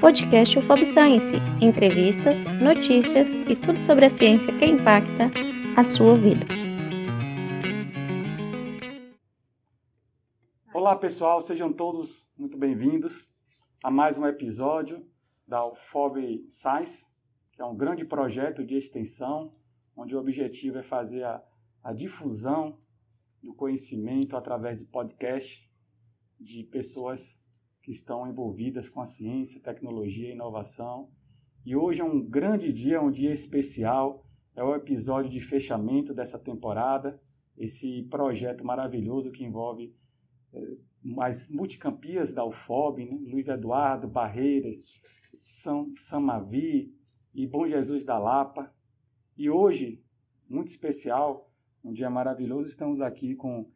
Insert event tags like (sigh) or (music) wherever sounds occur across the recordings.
podcast UFOB Science, entrevistas, notícias e tudo sobre a ciência que impacta a sua vida. Olá pessoal, sejam todos muito bem-vindos a mais um episódio da UFOB Science, que é um grande projeto de extensão, onde o objetivo é fazer a, a difusão do conhecimento através de podcast de pessoas que estão envolvidas com a ciência, tecnologia e inovação. E hoje é um grande dia, um dia especial, é o episódio de fechamento dessa temporada, esse projeto maravilhoso que envolve eh, as multicampias da UFOB, né? Luiz Eduardo, Barreiras, São Samavi e Bom Jesus da Lapa. E hoje, muito especial, um dia maravilhoso, estamos aqui com o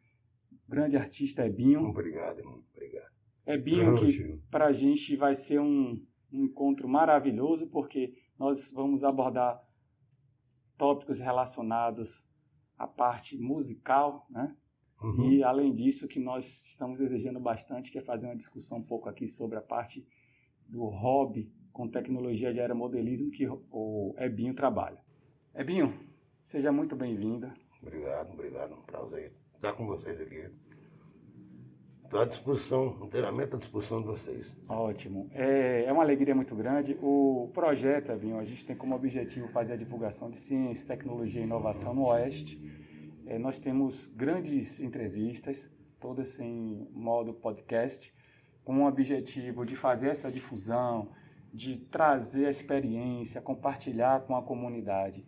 grande artista Ebinho. Obrigado, irmão. Obrigado. Ebinho, que para a gente vai ser um, um encontro maravilhoso, porque nós vamos abordar tópicos relacionados à parte musical, né? Uhum. E além disso, que nós estamos desejando bastante, que é fazer uma discussão um pouco aqui sobre a parte do hobby com tecnologia de aeromodelismo que o Ebinho trabalha. Ebinho, seja muito bem-vindo. Obrigado, obrigado. Um prazer estar com vocês aqui. Estou à disposição, inteiramente à disposição de vocês. Ótimo. É, é uma alegria muito grande. O projeto, Ebinho, a gente tem como objetivo fazer a divulgação de ciência, tecnologia e inovação no Oeste. É, nós temos grandes entrevistas, todas em modo podcast, com o objetivo de fazer essa difusão, de trazer a experiência, compartilhar com a comunidade.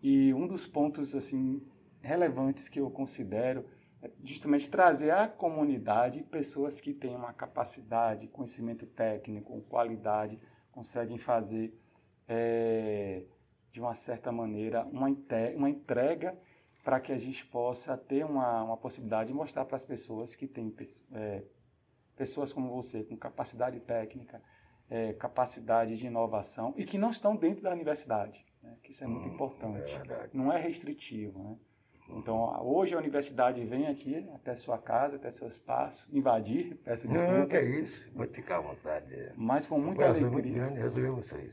E um dos pontos assim relevantes que eu considero é justamente trazer à comunidade pessoas que têm uma capacidade, conhecimento técnico, qualidade, conseguem fazer é, de uma certa maneira uma, uma entrega para que a gente possa ter uma, uma possibilidade de mostrar para as pessoas que têm é, pessoas como você, com capacidade técnica, é, capacidade de inovação e que não estão dentro da universidade, né? que isso é muito hum, importante. É não é restritivo. Né? Então, hoje a universidade vem aqui até sua casa, até seu espaço, invadir, peço desculpas. Não, que é isso, vou ficar à vontade. Mas com muita alegria. Muito grande vocês.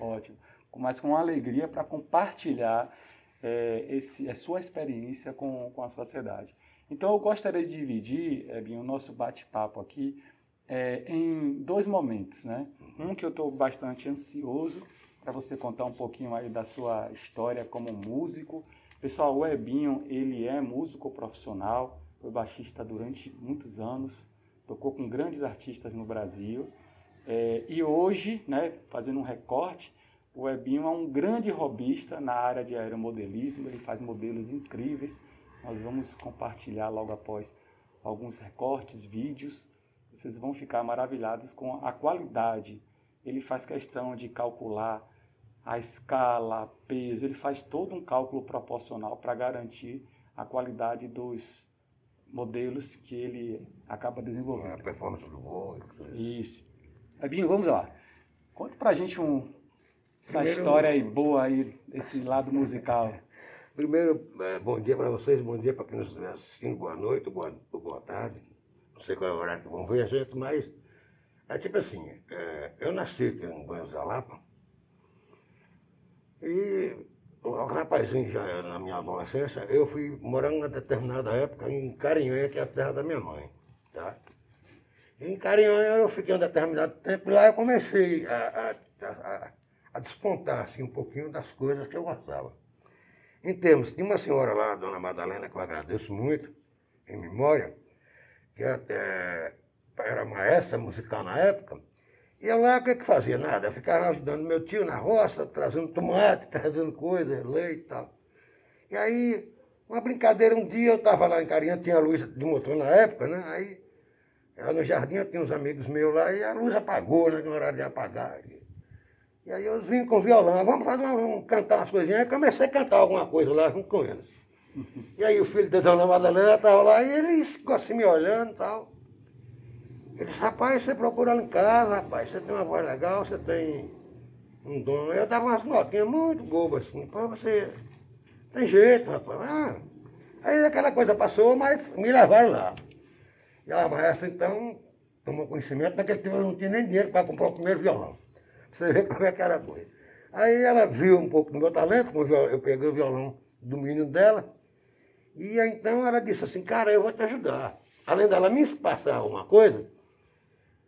Ótimo. Mas com alegria para compartilhar é, esse, a sua experiência com, com a sociedade. Então, eu gostaria de dividir, Ebinho, o nosso bate-papo aqui é, em dois momentos. Né? Um que eu estou bastante ansioso para você contar um pouquinho aí da sua história como músico. Pessoal, o Ebinho, ele é músico profissional, foi baixista durante muitos anos, tocou com grandes artistas no Brasil. É, e hoje, né, fazendo um recorte, o Ebinho é um grande robista na área de aeromodelismo, ele faz modelos incríveis. Nós vamos compartilhar logo após alguns recortes, vídeos. Vocês vão ficar maravilhados com a qualidade. Ele faz questão de calcular a escala, peso, ele faz todo um cálculo proporcional para garantir a qualidade dos modelos que ele acaba desenvolvendo. A performance do voo. Isso. Ebinho, vamos lá. Conta pra gente um, essa Primeiro, história aí boa aí, esse lado musical. (laughs) Primeiro, é, bom dia para vocês, bom dia para quem nos estiver assistindo, boa noite, boa, boa tarde. Não sei qual é o horário que vão ver a (laughs) gente, mas é tipo assim, é, eu nasci aqui em Buenos da Lapa e o rapazinho já na minha adolescência, eu fui morando uma determinada época em Carinhanha, que é a terra da minha mãe, tá? em Carinhanha eu fiquei um determinado tempo lá eu comecei a, a, a a despontar assim, um pouquinho das coisas que eu gostava. Em termos, de uma senhora lá, dona Madalena, que eu agradeço muito, em memória, que até era maestra musical na época, e eu lá o que, que fazia? Nada, eu ficava ajudando meu tio na roça, trazendo tomate, (laughs) trazendo coisas, leite e tal. E aí, uma brincadeira, um dia eu estava lá em Carinha, tinha a luz de motor na época, né? Aí, lá no jardim, eu tinha uns amigos meus lá, e a luz apagou, né? No horário de apagar. E aí eu vim com violão, vamos fazer uma, vamos cantar umas coisinhas. Aí comecei a cantar alguma coisa lá junto com eles. (laughs) E aí o filho da dona Madalena estava lá e ele ficou assim me olhando e tal. Ele disse, rapaz, você procura lá em casa, rapaz, você tem uma voz legal, você tem um dom. Eu dava umas notinhas muito bobas assim, pô, você tem jeito, rapaz. Ah. Aí aquela coisa passou, mas me levaram lá. E a maestra então tomou conhecimento, naquele tempo eu não tinha nem dinheiro para comprar o primeiro violão. Você vê como é que era a coisa. Aí ela viu um pouco do meu talento, eu peguei o violão do menino dela, e então ela disse assim, cara, eu vou te ajudar. Além dela me passar uma coisa,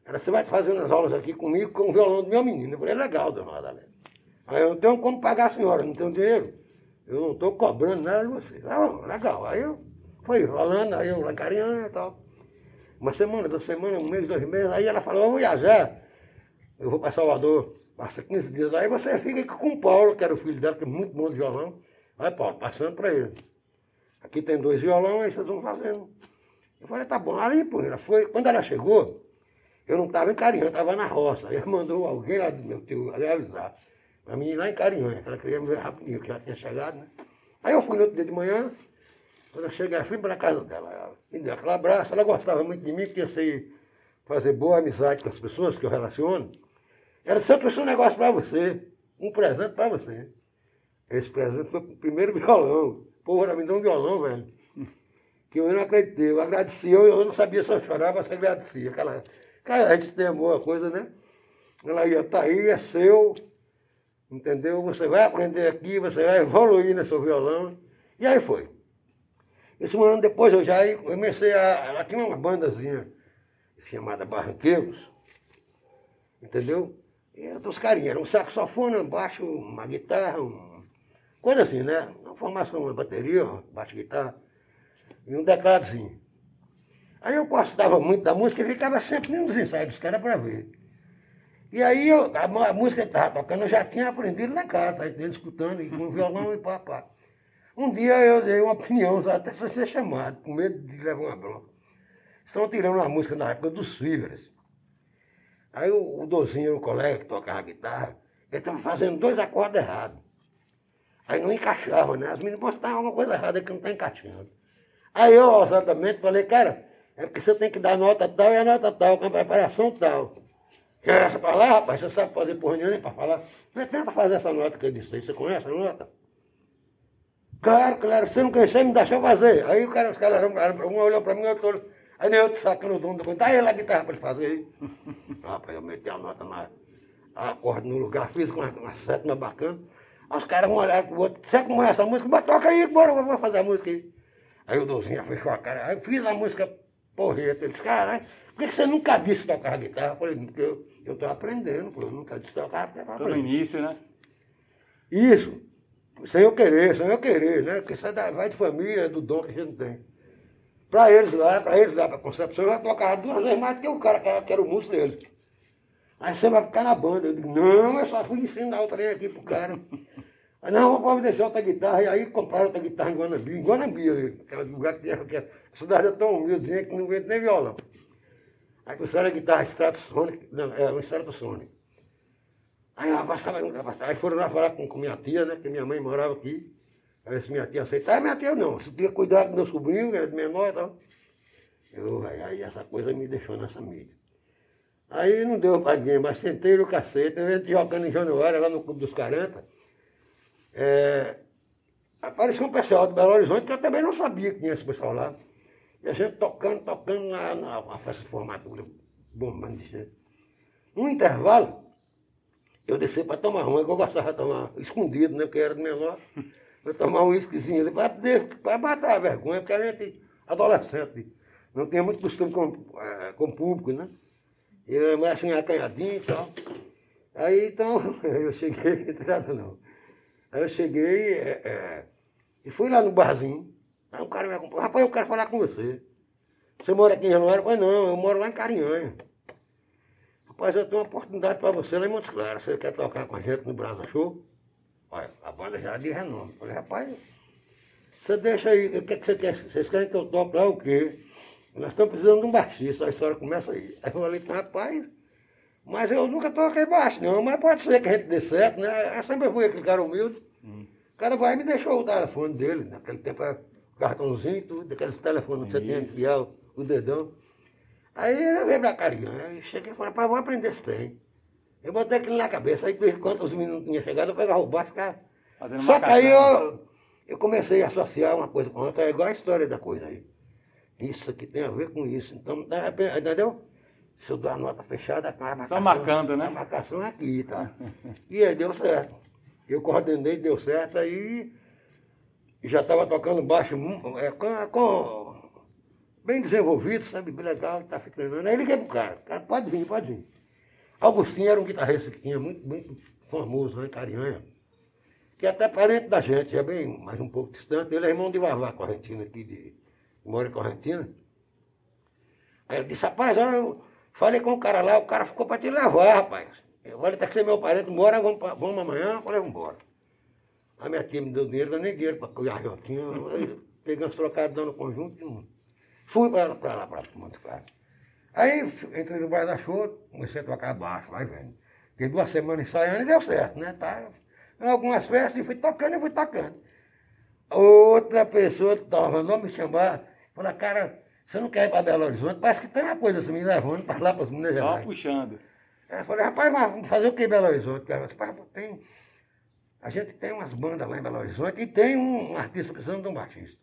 ela, você vai fazer umas aulas aqui comigo com o violão do meu menino. Eu falei, é legal, dona Madalena. Aí eu não tenho como pagar a senhora, não tenho dinheiro. Eu não estou cobrando nada de você. Ah, legal. Aí eu fui falando, aí eu lá carinhando e tal. Uma semana, duas semanas, um mês, dois meses. Aí ela falou, vamos viajar. Eu vou para Salvador. Passa 15 dias. Aí você fica aqui com o Paulo, que era o filho dela, que é muito bom de violão. Vai, Paulo, passando para ele. Aqui tem dois violões, aí vocês vão fazendo. Eu falei, tá bom. Ali, pô, ela foi. Quando ela chegou, eu não estava em Carinhã, eu estava na roça. Aí ela mandou alguém lá do meu tio ali avisar. Para mim ir lá em Carinhã, que ela queria me ver rapidinho, que já tinha chegado, né? Aí eu fui no outro dia de manhã, quando eu cheguei, fui para casa dela. Ela me deu aquele abraço, ela gostava muito de mim, porque eu sei fazer boa amizade com as pessoas que eu relaciono. Ela disse, eu trouxe um negócio para você, um presente para você. Esse presente foi o primeiro (laughs) violão. Porra, ela me deu um violão, velho. Que eu não acreditei. Eu agradeci, eu, eu não sabia se eu chorava, se agradecia. Aquela, cara, a gente tem boa coisa, né? Ela ia, tá aí, é seu, entendeu? Você vai aprender aqui, você vai evoluir no seu violão. E aí foi. Esse um ano depois eu já comecei a. Ela tinha uma bandazinha chamada Barranqueiros, entendeu? E outros carinhas, era um saxofone, um baixo, uma guitarra, um, coisa assim, né? Uma formação, uma bateria, baixo guitarra, e um tecladozinho. Aí eu gostava muito da música e ficava sempre nos ensaios dos caras para ver. E aí eu, a, a música que estava tocando eu já tinha aprendido na casa, entendendo? Escutando, e com violão e pá, pá. Um dia eu dei uma opinião, até sem ser chamado, com medo de levar uma bronca. Estão tirando uma música na época dos Fibras. Aí o, o Dozinho, o colega que tocava guitarra, ele estava fazendo dois acordes errados. Aí não encaixava, né? As meninas postavam alguma coisa errada que não está encaixando. Aí eu, ousadamente, falei, cara, é porque você tem que dar nota tal e a nota tal, com a preparação tal. Quer essa para lá, rapaz? Você sabe fazer porra nenhuma nem para falar? Você tenta fazer essa nota que eu disse aí. Você conhece a nota? Claro, claro. Você não conhecia, me deixou fazer. Aí o cara, os caras, um olhou para mim, outro olhou. Aí nem outro sacando o dono do conto. Aí ele a guitarra para ele fazer aí. (laughs) rapaz, eu meti a nota na a corda no lugar, fiz com uma, uma sétima bacana. Aí os caras vão olhar pro outro. Você conhece essa música? Mas toca aí, bora, vamos fazer a música aí. Aí o Dozinho fechou a cara. Aí eu fiz a música porreta. Ele disse, caralho, por que você nunca disse tocar guitarra? Eu falei, porque eu estou aprendendo, pô, eu nunca disse tocar porque Tô no início, né? Isso. Sem eu querer, sem eu querer, né? Porque isso é vai de família, é do dom que a gente tem. Para eles lá, para eles lá, para Concepção, eu tocar duas vezes mais do que o cara que era, que era o músico dele. Aí você vai ficar na banda. Eu digo, não, eu só fui ensinar o trem aqui pro cara. (laughs) Aí, não, vou deixar outra guitarra. E aí compraram outra guitarra em Guanambi. Em Guanambi, aquele lugar que tinha, que a cidade é tão humildezinha que não aguenta nem violão. Aí trouxeram a guitarra Stratosonic, não, é, um Stratosonic. Aí ela passava, aí foram lá falar com, com minha tia, né, que minha mãe morava aqui. Aí se minha tia aceitava, minha tia não, você tinha que cuidar do meu sobrinho, que era de menor e tal. Eu, aí, essa coisa me deixou nessa mídia. Aí não deu para dinheiro, mas sentei no cacete, a gente jogando em Januário, lá no Clube dos 40. É, apareceu um pessoal de Belo Horizonte que eu também não sabia que tinha esse pessoal lá. E a gente tocando, tocando na, na, na festa de formatura, bombando de gente. No intervalo, eu desci para tomar uma, que eu gostava de tomar escondido, né? Porque era de menor. (laughs) Eu tomar um whiskyzinho ali para matar a vergonha, porque a gente, adolescente, não tem muito costume com, é, com o público, né? Eu assim, acanhadinho e tal. Aí então, (laughs) eu cheguei, entrada (laughs) não. Aí eu cheguei é, é, e fui lá no barzinho. Aí o cara me acompanhou, rapaz, eu quero falar com você. Você mora aqui em Januário? Pois não, eu moro lá em Carinhanha. Rapaz, eu tenho uma oportunidade para você lá em Montes Claros. Você quer tocar com a gente no Brasa Show? Olha, a banda já é de renome. Falei, rapaz, você deixa aí, o que, que você quer? Vocês querem que eu toque lá o quê? Nós estamos precisando de um baixista, a história começa aí. Aí eu falei, rapaz, mas eu nunca toquei baixo, não, mas pode ser que a gente dê certo, né? Eu sempre fui aquele cara humilde. Hum. O cara vai e me deixou o telefone dele, naquele tempo era cartãozinho e tudo, daqueles telefones que você tinha que enfiar o, o dedão. Aí ele veio pra carinha, aí cheguei e falei, pai, vou aprender esse trem. Eu botei aquilo na cabeça, aí enquanto os meninos tinham chegado, eu pegava o baixo e ficava. Fazendo Só que aí eu, eu comecei a associar uma coisa com outra, é igual a história da coisa aí. Isso aqui tem a ver com isso. Então, entendeu? Se eu dou a nota fechada, a marcação, Só marcando, né? A marcação é aqui, tá? e aí deu certo. Eu coordenei, deu certo, aí já estava tocando baixo é, com, com, bem desenvolvido, sabe? Bem legal, tá ficando. Aí liguei pro cara, cara, pode vir, pode vir. Augustinho era um guitarrista que tinha muito, muito famoso lá em Carinhanha, que é até parente da gente, é bem mais um pouco distante. Ele é irmão de Vavá Correntina aqui, de, mora em Correntina. Aí ele disse, rapaz, eu falei com o cara lá, o cara ficou para te levar, rapaz. Eu falei, tá é meu parente, bora, vamos, vamos amanhã, eu falei, vamos embora. A minha tia me deu dinheiro, eu nem dinheiro para cuidar Jotinha. Aí peguei uns trocados dando conjunto e fui para lá, para lá, para. Aí entrei no bairro da Show, comecei a tocar baixo, vai vendo. Fiquei duas semanas ensaiando e deu certo, né? Tá, algumas festas, fui tocando e fui tocando. Outra pessoa estava, não me chamar, falou, cara, você não quer ir para Belo Horizonte? Parece que tem uma coisa assim me levando para lá, para as Minas Gerais. Só puxando. Eu falei, rapaz, mas vamos fazer o que em Belo Horizonte? Cara? Tem, a gente tem umas bandas lá em Belo Horizonte e tem um, artista precisando de um baixista.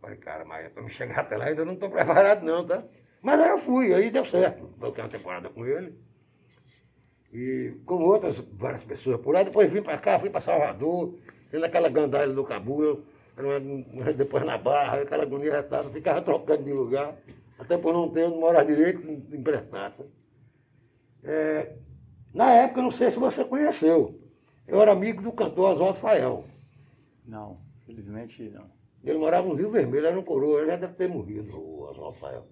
Falei, cara, mas para me chegar até lá ainda não estou preparado não, tá? Mas aí eu fui, aí deu certo. Toquei uma temporada com ele. E com outras várias pessoas por lá. Depois vim para cá, fui para Salvador, tendo aquela gandalha do Cabu, depois na barra, aquela agonia retada, ficava trocando de lugar, até por não ter onde morar direito, emprestado. É, na época, não sei se você conheceu, eu era amigo do cantor Oswaldo Fael. Não, felizmente não. Ele morava no Rio Vermelho, era no Coroa, ele já deve ter morrido, o Oswaldo Fael.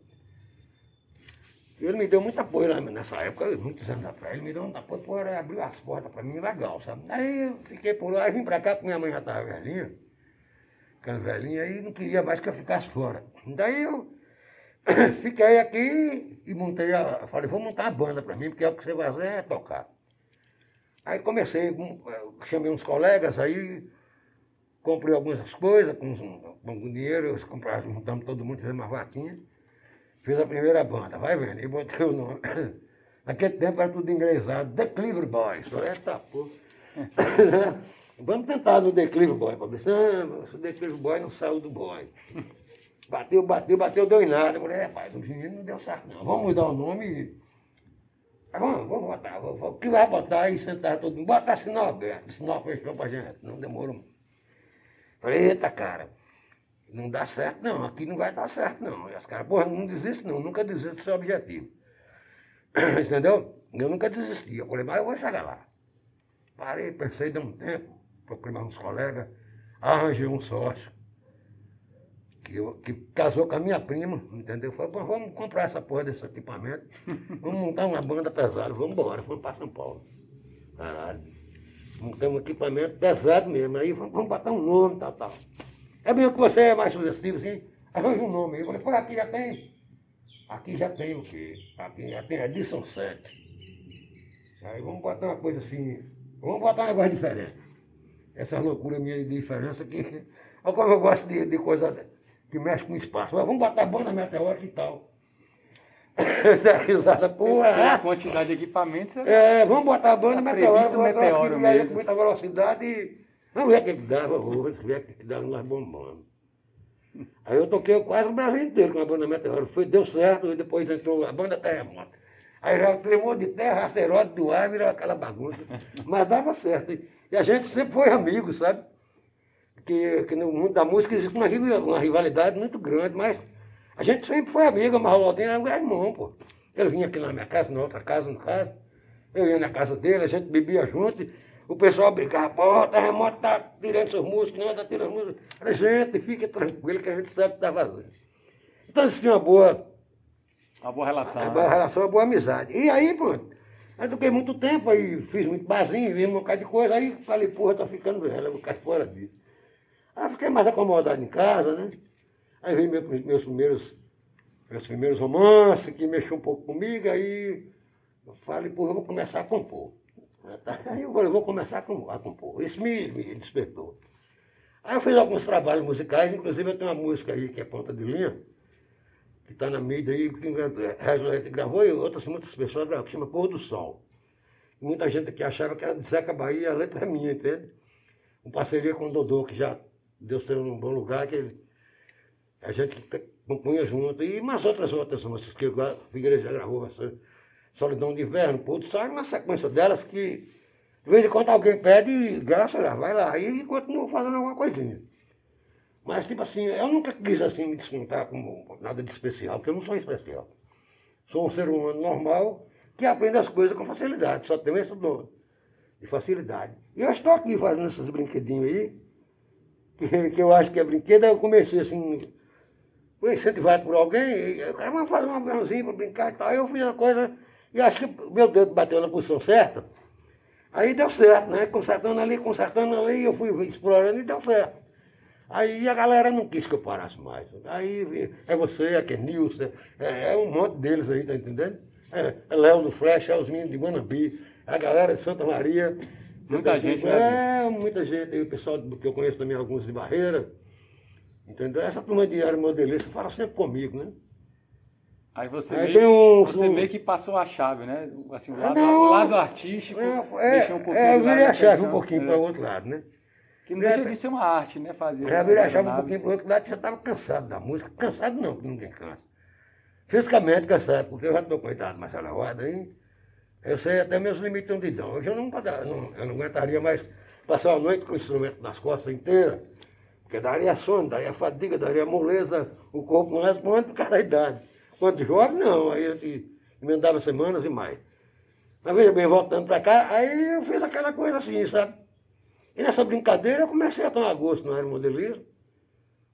Ele me deu muito apoio lá nessa época, muitos anos atrás. Ele me deu muito apoio, pô, abriu as portas para mim, legal, sabe? Aí eu fiquei por lá, vim para cá, porque minha mãe já estava velhinha, ficando e não queria mais que eu ficasse fora. Daí eu (coughs) fiquei aqui e montei a. Falei, vou montar a banda para mim, porque é o que você vai fazer é tocar. Aí comecei, chamei uns colegas, aí comprei algumas coisas com, com dinheiro, juntamos todo mundo, fizemos uma vaquinha. Fiz a primeira banda, vai vendo, e botei o nome. (coughs) Naquele tempo era tudo inglesado, The Cleaver Boys. Eita porra. (laughs) Vamos tentar no The Cleaver Boy, ver se o The Cleaver Boy não saiu do boy. (laughs) Bateu, bateu, bateu, deu em nada. Eu falei, rapaz, o menino não deu certo não. Vamos mudar o nome e. Vamos, vamos botar. O que vai botar aí, sentar todo mundo? Botar sinal aberto. Sinal fechou pra gente. Não demorou. Falei, eita, cara. Não dá certo, não. Aqui não vai dar certo, não. E os caras, porra, não desiste, não. Nunca desiste do seu objetivo. (coughs) Entendeu? Eu nunca desisti. Eu falei, mas eu vou chegar lá. Parei, pensei, dei um tempo, procurei uns colegas, arranjei um sócio. Que, eu, que casou com a minha prima, entendeu? Falei, vamos comprar essa porra desse equipamento, (laughs) vamos montar uma banda pesada, vamos embora, vamos para São Paulo. Caralho. Montamos um equipamento pesado mesmo, aí vamos, vamos botar um nome, tal, tal. É mesmo que você é mais sugestivo, assim? Arranja um nome aí. Eu falei, pô, aqui já tem. Aqui já tem o quê? Aqui já tem Edison 7. Aí vamos botar uma coisa assim. Vamos botar um negócio diferente. Essa loucura minha de diferença que. Olha (laughs) como eu gosto de, de coisa que mexe com espaço. Vamos botar banda meteórica e tal. (laughs) Essa risada, porra. A quantidade de equipamentos é. É, vamos botar a banda tá meteórica. meteoro mesmo. Com muita velocidade e Vamos ver o que dava, vamos ver o que dava nós bombando. Aí eu toquei quase o Brasil inteiro com a banda Meteoro. Foi, deu certo, e depois entrou a banda Terremoto. Aí já tremou de terra, asteroide do ar, virou aquela bagunça. Mas dava certo. E a gente sempre foi amigo, sabe? Que, que no mundo da música existe uma, uma rivalidade muito grande, mas a gente sempre foi amigo, mas o Lodinho era um irmão, pô. Ele vinha aqui na minha casa, na outra casa, no caso. Eu ia na casa dele, a gente bebia junto. O pessoal brincava, pô, o terremoto tá tirando seus músicos, não, tá tirando músicos. Falei, gente, fica tranquilo que a gente sabe o que tá fazendo. Então existia uma boa. Uma boa relação. Uma boa né? relação, uma boa amizade. E aí, pronto. Aí toquei muito tempo, aí fiz muito barzinho, vi um bocado de coisa, aí falei, porra, tá ficando velho, vou ficar fora disso. Aí fiquei mais acomodado em casa, né? Aí veio meus, meus primeiros, meus primeiros romances, que mexeu um pouco comigo, aí eu falei, porra, eu vou começar a compor. Aí eu vou começar a compor. Isso me, me despertou. Aí eu fiz alguns trabalhos musicais, inclusive eu tenho uma música aí que é Ponta de Linha, que está na mídia aí, que Regis gravou e outras muitas pessoas gravaram, que chama Pôr do Sol. E muita gente aqui achava que era de Zeca Bahia, a letra é minha, entende? Uma parceria com o Dodô, que já deu ser num bom lugar, que ele, a gente compunha junto. E umas outras outras músicas que o Figueiredo já gravou, Solidão de Inverno, Puto, sai uma sequência delas que de vez em quando alguém pede e graça, vai lá. E continua fazendo alguma coisinha. Mas, tipo assim, eu nunca quis assim me descontar como nada de especial, porque eu não sou especial. Sou um ser humano normal que aprende as coisas com facilidade, só tem esse dom de facilidade. E eu estou aqui fazendo esses brinquedinhos aí, que, que eu acho que é brinquedo, eu comecei assim, fui incentivado por alguém, eu quero vamos fazer um aviãozinho para brincar e tal. Aí eu fiz a coisa, e acho que meu dedo bateu na posição certa. Aí deu certo, né? Consertando ali, consertando ali, eu fui explorando e deu certo. Aí a galera não quis que eu parasse mais. Aí é você, é Kenilson, é, é um monte deles aí, tá entendendo? É, é Léo do Flash, é os meninos de Manambi, a galera de Santa Maria. Muita gente, né? É, muita gente aí, o pessoal que eu conheço também, alguns de Barreira. Entendeu? Essa turma de aeromodelista fala sempre comigo, né? Aí você, Aí meio, um, você um... meio que passou a chave, né? Assim, o lado, o lado artístico é, deixou um pouquinho. É, eu virei a chave um pouquinho é. para o outro lado, né? Que não deixa de ser uma arte, né? Fazer. Já virei a chave um pouquinho para o outro lado, já estava cansado da música. Cansado não, porque ninguém cansa. Fisicamente cansado, porque eu já estou coitado mais elevado aí. Eu sei até meus limites onde dão. Hoje eu não, não, eu não aguentaria mais passar a noite com o instrumento nas costas inteiras. Porque daria sono, daria fadiga, daria moleza, o corpo não responde por causa da idade. Quando jovem, não, aí gente emendava semanas e mais. Mas veja bem, voltando para cá, aí eu fiz aquela coisa assim, sabe? E nessa brincadeira eu comecei a tomar gosto no aeromodelismo.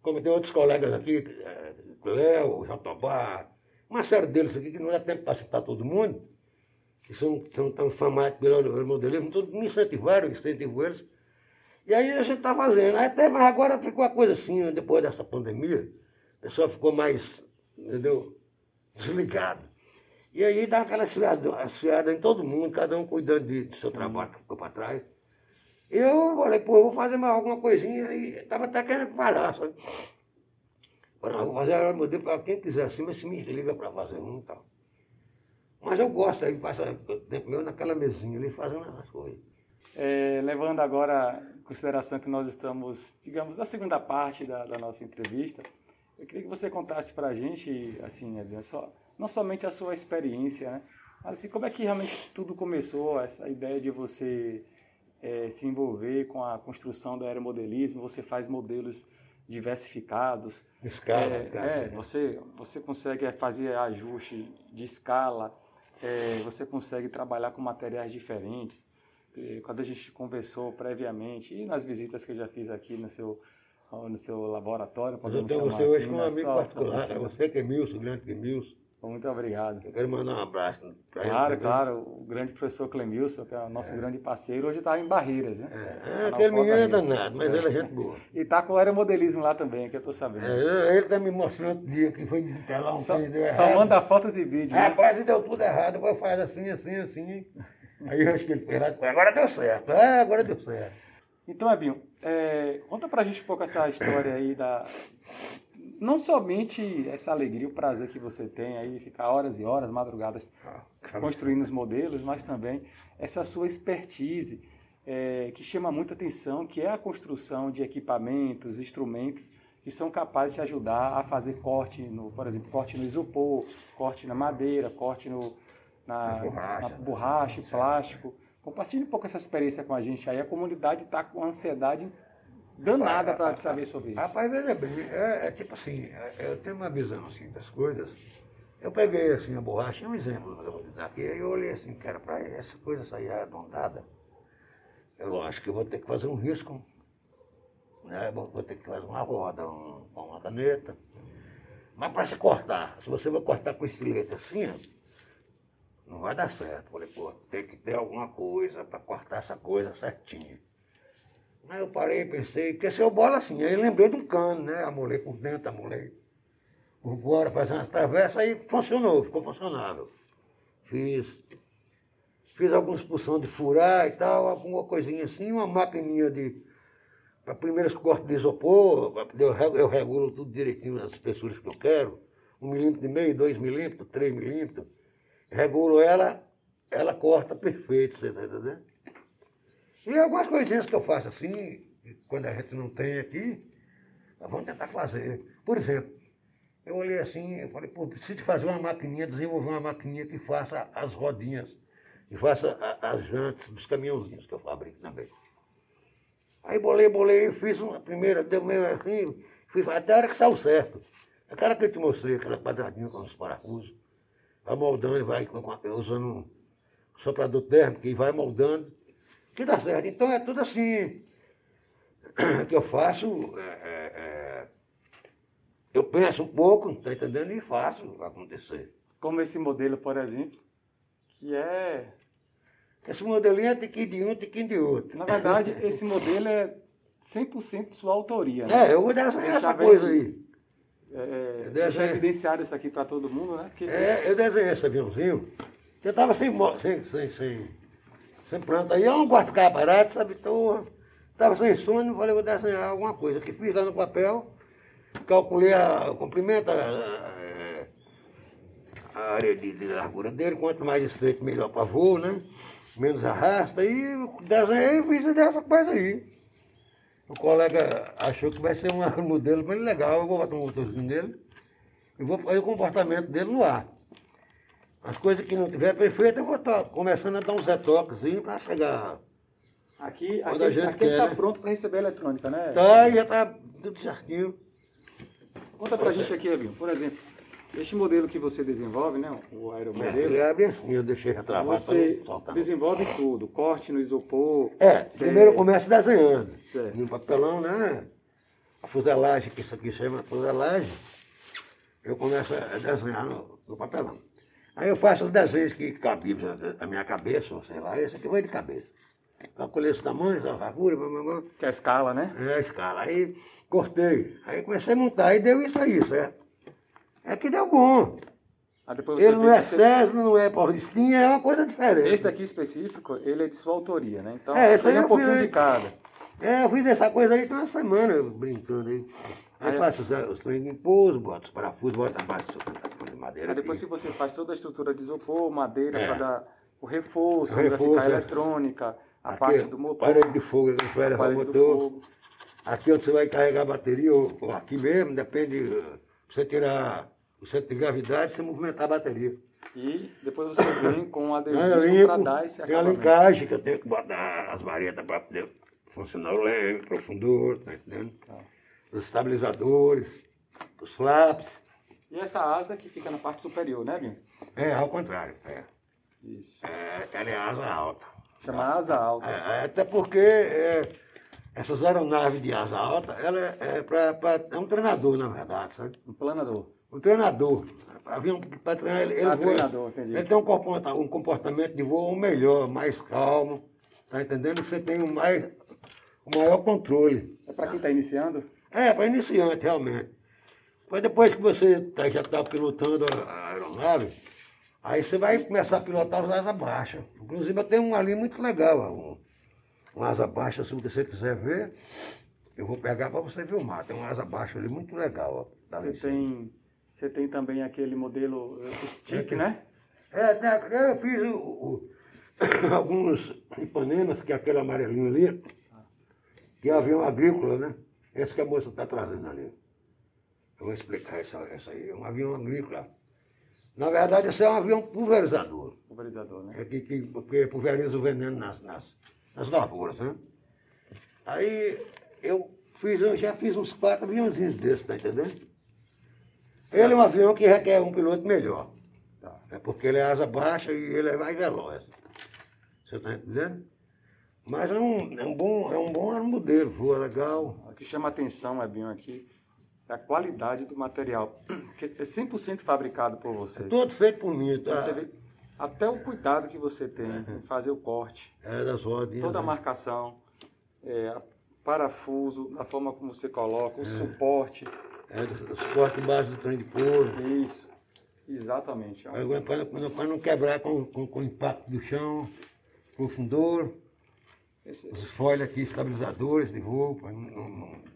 Como tem outros colegas aqui, é, Léo, Jatobá, uma série deles aqui que não dá tempo para citar todo mundo, que são, são tão famáticos pelo aeromodelismo, todos me incentivaram, incentivo eles. E aí a gente está fazendo. Até, mas agora ficou a coisa assim, depois dessa pandemia, o pessoal ficou mais, entendeu? desligado. E aí dá aquela esfriada, em todo mundo, cada um cuidando de, do seu trabalho que ficou para trás. Eu falei, pô, eu vou fazer mais alguma coisinha e estava até querendo parar, sabe? Falei, vou fazer a modelo para quem quiser assim, mas se me liga para fazer um e tal. Mas eu gosto aí, passar tempo meu naquela mesinha ali, fazendo essas coisas. É, levando agora em consideração que nós estamos, digamos, na segunda parte da, da nossa entrevista, eu queria que você contasse para a gente, assim, só, não somente a sua experiência, né? mas assim, como é que realmente tudo começou, essa ideia de você é, se envolver com a construção do aeromodelismo, você faz modelos diversificados. Escala, é, escala. É, você, você consegue fazer ajuste de escala, é, você consegue trabalhar com materiais diferentes. Quando a gente conversou previamente, e nas visitas que eu já fiz aqui no seu no seu laboratório. Mas eu tenho você hoje assim, como um amigo particular, é você que é Milson, grande que é Milson. Muito obrigado. Eu quero mandar um abraço para ele. Claro, claro. O grande professor Clemilson, que é o nosso é. grande parceiro, hoje está em Barreiras, né? É, é aquele menino é danado, mas ele é gente boa. (laughs) e está com o aeromodelismo lá também, que eu estou sabendo. É, ele está me mostrando outro dia que foi lá um só, deu errado. Só manda fotos e vídeos. Né? Rapaz, né? deu tudo errado, depois faz assim, assim, assim. Aí eu acho que ele fez lá, agora deu certo. Ah, agora deu certo. Então, Ebinho, é, conta pra gente um pouco essa história aí da. Não somente essa alegria, o prazer que você tem aí, ficar horas e horas, madrugadas, construindo os modelos, mas também essa sua expertise é, que chama muita atenção, que é a construção de equipamentos, instrumentos que são capazes de ajudar a fazer corte, no, por exemplo, corte no isopor, corte na madeira, corte no, na, na borracha, na borracha né? plástico. Compartilhe um pouco essa experiência com a gente aí. A comunidade está com ansiedade danada para saber sobre isso. Rapaz, veja bem, é, é tipo assim, é, eu tenho uma visão assim das coisas. Eu peguei assim a borracha, um exemplo, aqui, aí eu olhei assim, cara, para essa coisa sair arredondada, eu acho que eu vou ter que fazer um risco, né? vou, vou ter que fazer uma roda, um, uma caneta. Mas para se cortar, se você vai cortar com estilete assim, não vai dar certo. Falei, pô, tem que ter alguma coisa para cortar essa coisa certinha. Aí eu parei, pensei, porque se eu bola assim, aí lembrei de um cano, né? Amolei por dentro, amolei por fora, fazendo as travessas, aí funcionou, ficou funcionável. Fiz, fiz alguma expulsão de furar e tal, alguma coisinha assim, uma maquininha de. Para primeiros cortes de isopor, eu, eu regulo tudo direitinho nas espessuras que eu quero. Um milímetro e meio, dois milímetros, três milímetros regulo ela, ela corta perfeito, você tá entendendo? E algumas coisinhas que eu faço assim, quando a gente não tem aqui, nós vamos tentar fazer. Por exemplo, Eu olhei assim, eu falei, pô, preciso fazer uma maquininha, desenvolver uma maquininha que faça as rodinhas e faça a, as jantes dos caminhãozinhos que eu fabrico também. Aí bolei, bolei, fiz uma primeira, deu meio assim, fiz até a hora que saiu certo. Aquela que eu te mostrei, aquela quadradinha com os parafusos, vai moldando vai usando um soprador térmico e vai moldando, que dá certo. Então é tudo assim (clears throat) que eu faço. É, é, é, eu penso um pouco, tá entendendo? E faço acontecer. Como esse modelo, por exemplo, que é. Esse modelinho é tiquinho de um, tiquinho de outro. Na verdade, (laughs) esse modelo é 100% sua autoria. Né? É, eu vou desenhar essa coisa aí. É, é já evidenciado isso aqui para todo mundo, né? Porque... É, eu desenhei esse aviãozinho. Eu estava sem, sem, sem, sem, sem planta aí. Eu não gosto de ficar barato, sabe? Então, estava sem sono, falei, vou desenhar alguma coisa. Que fiz lá no papel, calculei a, o comprimento, a, a área de, de, largura dele, quanto mais estreito, melhor para voo, né? Menos arrasta, e desenhei e fiz dessa coisa aí. O colega achou que vai ser um (laughs) modelo bem legal, eu vou botar um motorzinho nele e vou fazer o comportamento dele no ar. As coisas que não tiver perfeito, eu vou estar começando a dar uns retoquezinhos para chegar. Aqui, aqui, aqui está né? pronto para receber eletrônica, né? Tá, já está tudo certinho. Conta para a gente aqui, Abinho, por exemplo, este modelo que você desenvolve, né, o aeromodelo... É, abre assim, eu deixei retravar Você desenvolve tudo, corte no isopor... É, primeiro eu começo desenhando. Certo. No papelão, né, a fuselagem, que isso aqui chama fuselagem, eu começo a desenhar no, no papelão. Aí eu faço os desenhos que cabiam na minha cabeça, sei lá, esse aqui vai de cabeça. Calculei esse tamanho, essa largura, mamãe. Que é a escala, né? É a escala. Aí cortei. Aí comecei a montar, aí deu isso aí, certo? É que deu bom. ele não é César, não é Paulistinha, é uma coisa diferente. Esse aqui específico, ele é de sua autoria, né? Então, é, esse aí é um pouquinho de cada. É, eu fiz essa coisa aí tem uma semana brincando aí. Aí, aí faço os, os trem em pouso, boto os parafusos, boto a base madeira. Aí depois aqui. você faz toda a estrutura de isopor, madeira é. para dar o reforço, o reforço a é. eletrônica, a aqui, parte do motor. Parede de fogo, que você vai levar o motor. Aqui onde você vai carregar a bateria, ou, ou aqui mesmo, depende. Você tirar o centro de gravidade, você movimentar a bateria. E depois você vem com o adesivo para dar esse Tem a linkagem que eu tenho que botar as varetas para poder funcionar o leme, profundor, tá entendendo? Tá os estabilizadores, os flaps. E essa asa que fica na parte superior, né, Binho? É, ao contrário. É. Isso. É, ela é asa alta. Chama asa alta. É, até porque é, essas aeronaves de asa alta, ela é, é, pra, pra, é um treinador, na verdade, sabe? Um planador. Um treinador. Avião para treinar, ele, ele, ah, voa, treinador, entendi. ele tem um comportamento, um comportamento de voo melhor, mais calmo, tá entendendo? Você tem um mais, o maior controle. É para quem está iniciando? É, para iniciante, realmente. Mas depois que você tá, já está pilotando a aeronave, aí você vai começar a pilotar as asas baixas. Inclusive eu tenho um ali muito legal, um, uma asa baixa, se você quiser ver, eu vou pegar para você filmar. Tem uma asa baixa ali muito legal. Ó, você, tem, você tem também aquele modelo eh, stick, é, né? É, eu fiz o, o, (coughs) alguns Ipanemas, que é aquele amarelinho ali, que é avião agrícola, né? Esse que a moça está trazendo ali. Eu vou explicar essa, essa aí. É um avião agrícola. Na verdade, esse é um avião pulverizador. Pulverizador, né? É que, que, porque pulveriza o veneno nas, nas, nas lavouras, né? Aí eu fiz, eu já fiz uns quatro aviãozinhos desses, tá entendendo? Ele é um avião que requer um piloto melhor. Tá. É porque ele é asa baixa e ele é mais veloz. Você está entendendo? Mas é um, é um bom, é um bom modelo, voa legal. O que chama atenção, Ebinho, aqui, a qualidade do material. Que é 100% fabricado por você. É todo feito por mim, tá? Você vê até o cuidado que você tem é. em fazer o corte. É, das rodinhas. Toda a né? marcação, é, parafuso, a forma como você coloca, o é. suporte. É, o suporte embaixo do trem de couro. Isso, exatamente. Para não quebrar com, com, com o impacto do chão, profundor. Esse... Os foiles aqui, estabilizadores de roupa. Não, não, o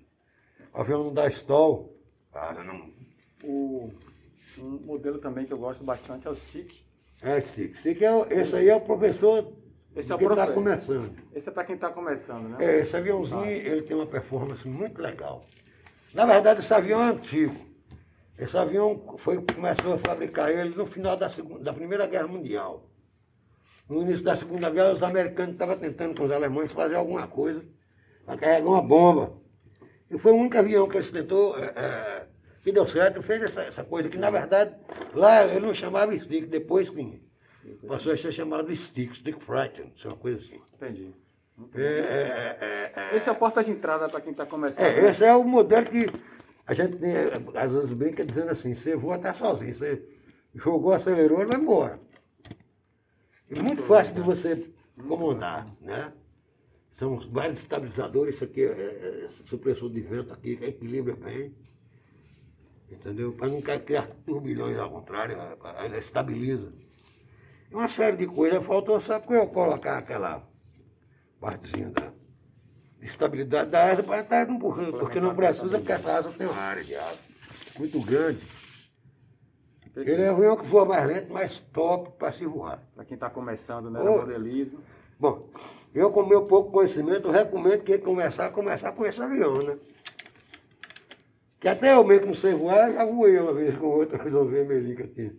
avião não dá stall. Cara, não. O, um modelo também que eu gosto bastante é o stick. É, stick. Stick é, esse aí é o professor esse é o está começando. Esse é para quem está começando, né? É, esse aviãozinho, ele tem uma performance muito legal. Na verdade, esse avião é antigo. Esse avião foi, começou a fabricar ele no final da, segunda, da Primeira Guerra Mundial. No início da Segunda Guerra, os americanos estavam tentando com os alemães fazer alguma coisa para carregar uma bomba. E foi o único avião que eles tentou, é, é, que deu certo, fez essa, essa, coisa, que na verdade lá ele não chamava stick, depois que passou a ser chamado stick, stick frightened, uma coisa assim. Entendi. É, é, é, é, esse é a porta de entrada para quem está começando. É, esse é o modelo que a gente tem, às vezes brinca dizendo assim, você voa até sozinho, você jogou, acelerou, ele vai embora. É muito fácil de você comandar, né? São vários estabilizadores, isso aqui é, é, é supressor de vento aqui, que equilibra bem. Entendeu? Para não criar turbilhões ao contrário, ela estabiliza. Uma série de coisas. Faltou só eu colocar aquela partezinha da estabilidade da asa para estar empurrando, porque não precisa que essa asa tenha uma área de asa muito grande. Ele é um avião que voa mais lento, mais top para se voar. Para quem está começando, né, no modelismo. Bom, eu com meu pouco conhecimento, recomendo que ele começar, começar com esse avião, né? Que até eu mesmo não sei voar, já voei uma vez com outro, (laughs) resolvi melica aqui.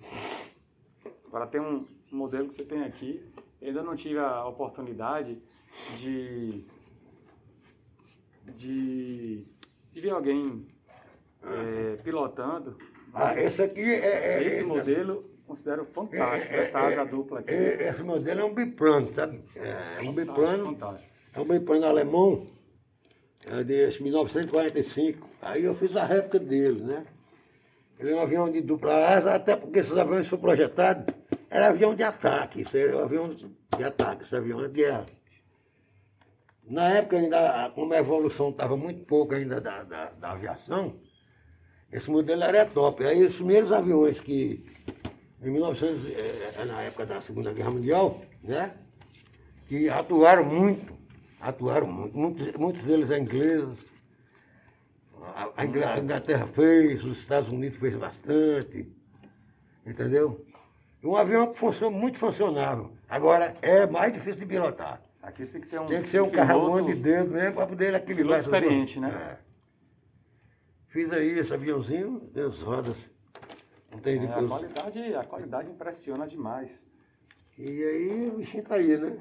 Agora tem um modelo que você tem aqui, eu ainda não tive a oportunidade de, de, de ver alguém é, pilotando ah, esse aqui é. é esse é, modelo considero fantástico, é, essa asa dupla aqui. esse modelo é um biplano, sabe? É um biplano. Fantástico. É um biplano alemão, é de 1945. Aí eu fiz a réplica dele, né? Ele é um avião de dupla asa, até porque esses aviões foram projetados, era avião de ataque, isso era um avião de ataque, esse avião é de guerra. Na época ainda, como a evolução estava muito pouco ainda da, da, da aviação, esse modelo era top. Aí os primeiros aviões que, em 1900, é, é, na época da Segunda Guerra Mundial, né? Que atuaram muito, atuaram muito. Muitos, muitos deles é ingleses. A, a Inglaterra fez, os Estados Unidos fez bastante. Entendeu? Um avião que funciona, muito funcionável. Agora, é mais difícil de pilotar. Aqui tem que ter um. Tem que ser um carro de dentro mesmo para poder equilibrar. experiente, né? É. Fiz aí esse aviãozinho, deu as rodas. Tem é, a, qualidade, a qualidade impressiona demais. E aí o bichinho tá aí, né?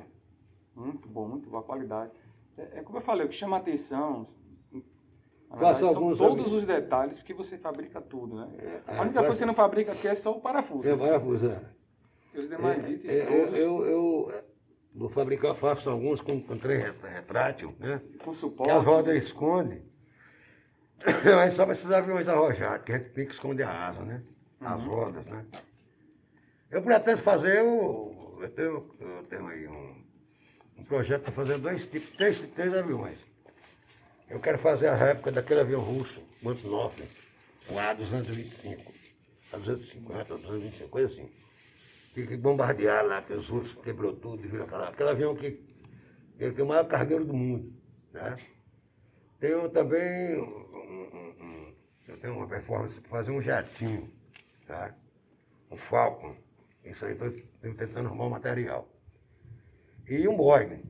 Muito bom, muito boa qualidade. É, é como eu falei, o que chama a atenção verdade, são todos amigos. os detalhes, porque você fabrica tudo, né? É, a única coisa que você não fabrica aqui é só o parafuso. É o parafuso, é. E os demais é, itens é, todos... Eu, eu, eu, vou fabricar, faço alguns com, com trem retrátil, né? Com suporte. Que a roda esconde. (coughs) Mas só para esses aviões arrojados, que a gente tem que esconder a asa, né? As uhum. rodas, né? Eu pretendo fazer, eu, eu, tenho, eu tenho aí um, um projeto para fazer dois tipos, três, três aviões. Eu quero fazer a réplica daquele avião russo, Antonov, o A225, A250, A225, coisa assim. Que, que bombardearam lá, que os russos quebrou tudo e viram aquela, aquele avião que, ele que é o maior cargueiro do mundo, né? Tenho também eu tenho uma performance para fazer um jatinho, tá? Um Falcon. Isso aí estou tentando arrumar o material. E um Boeing.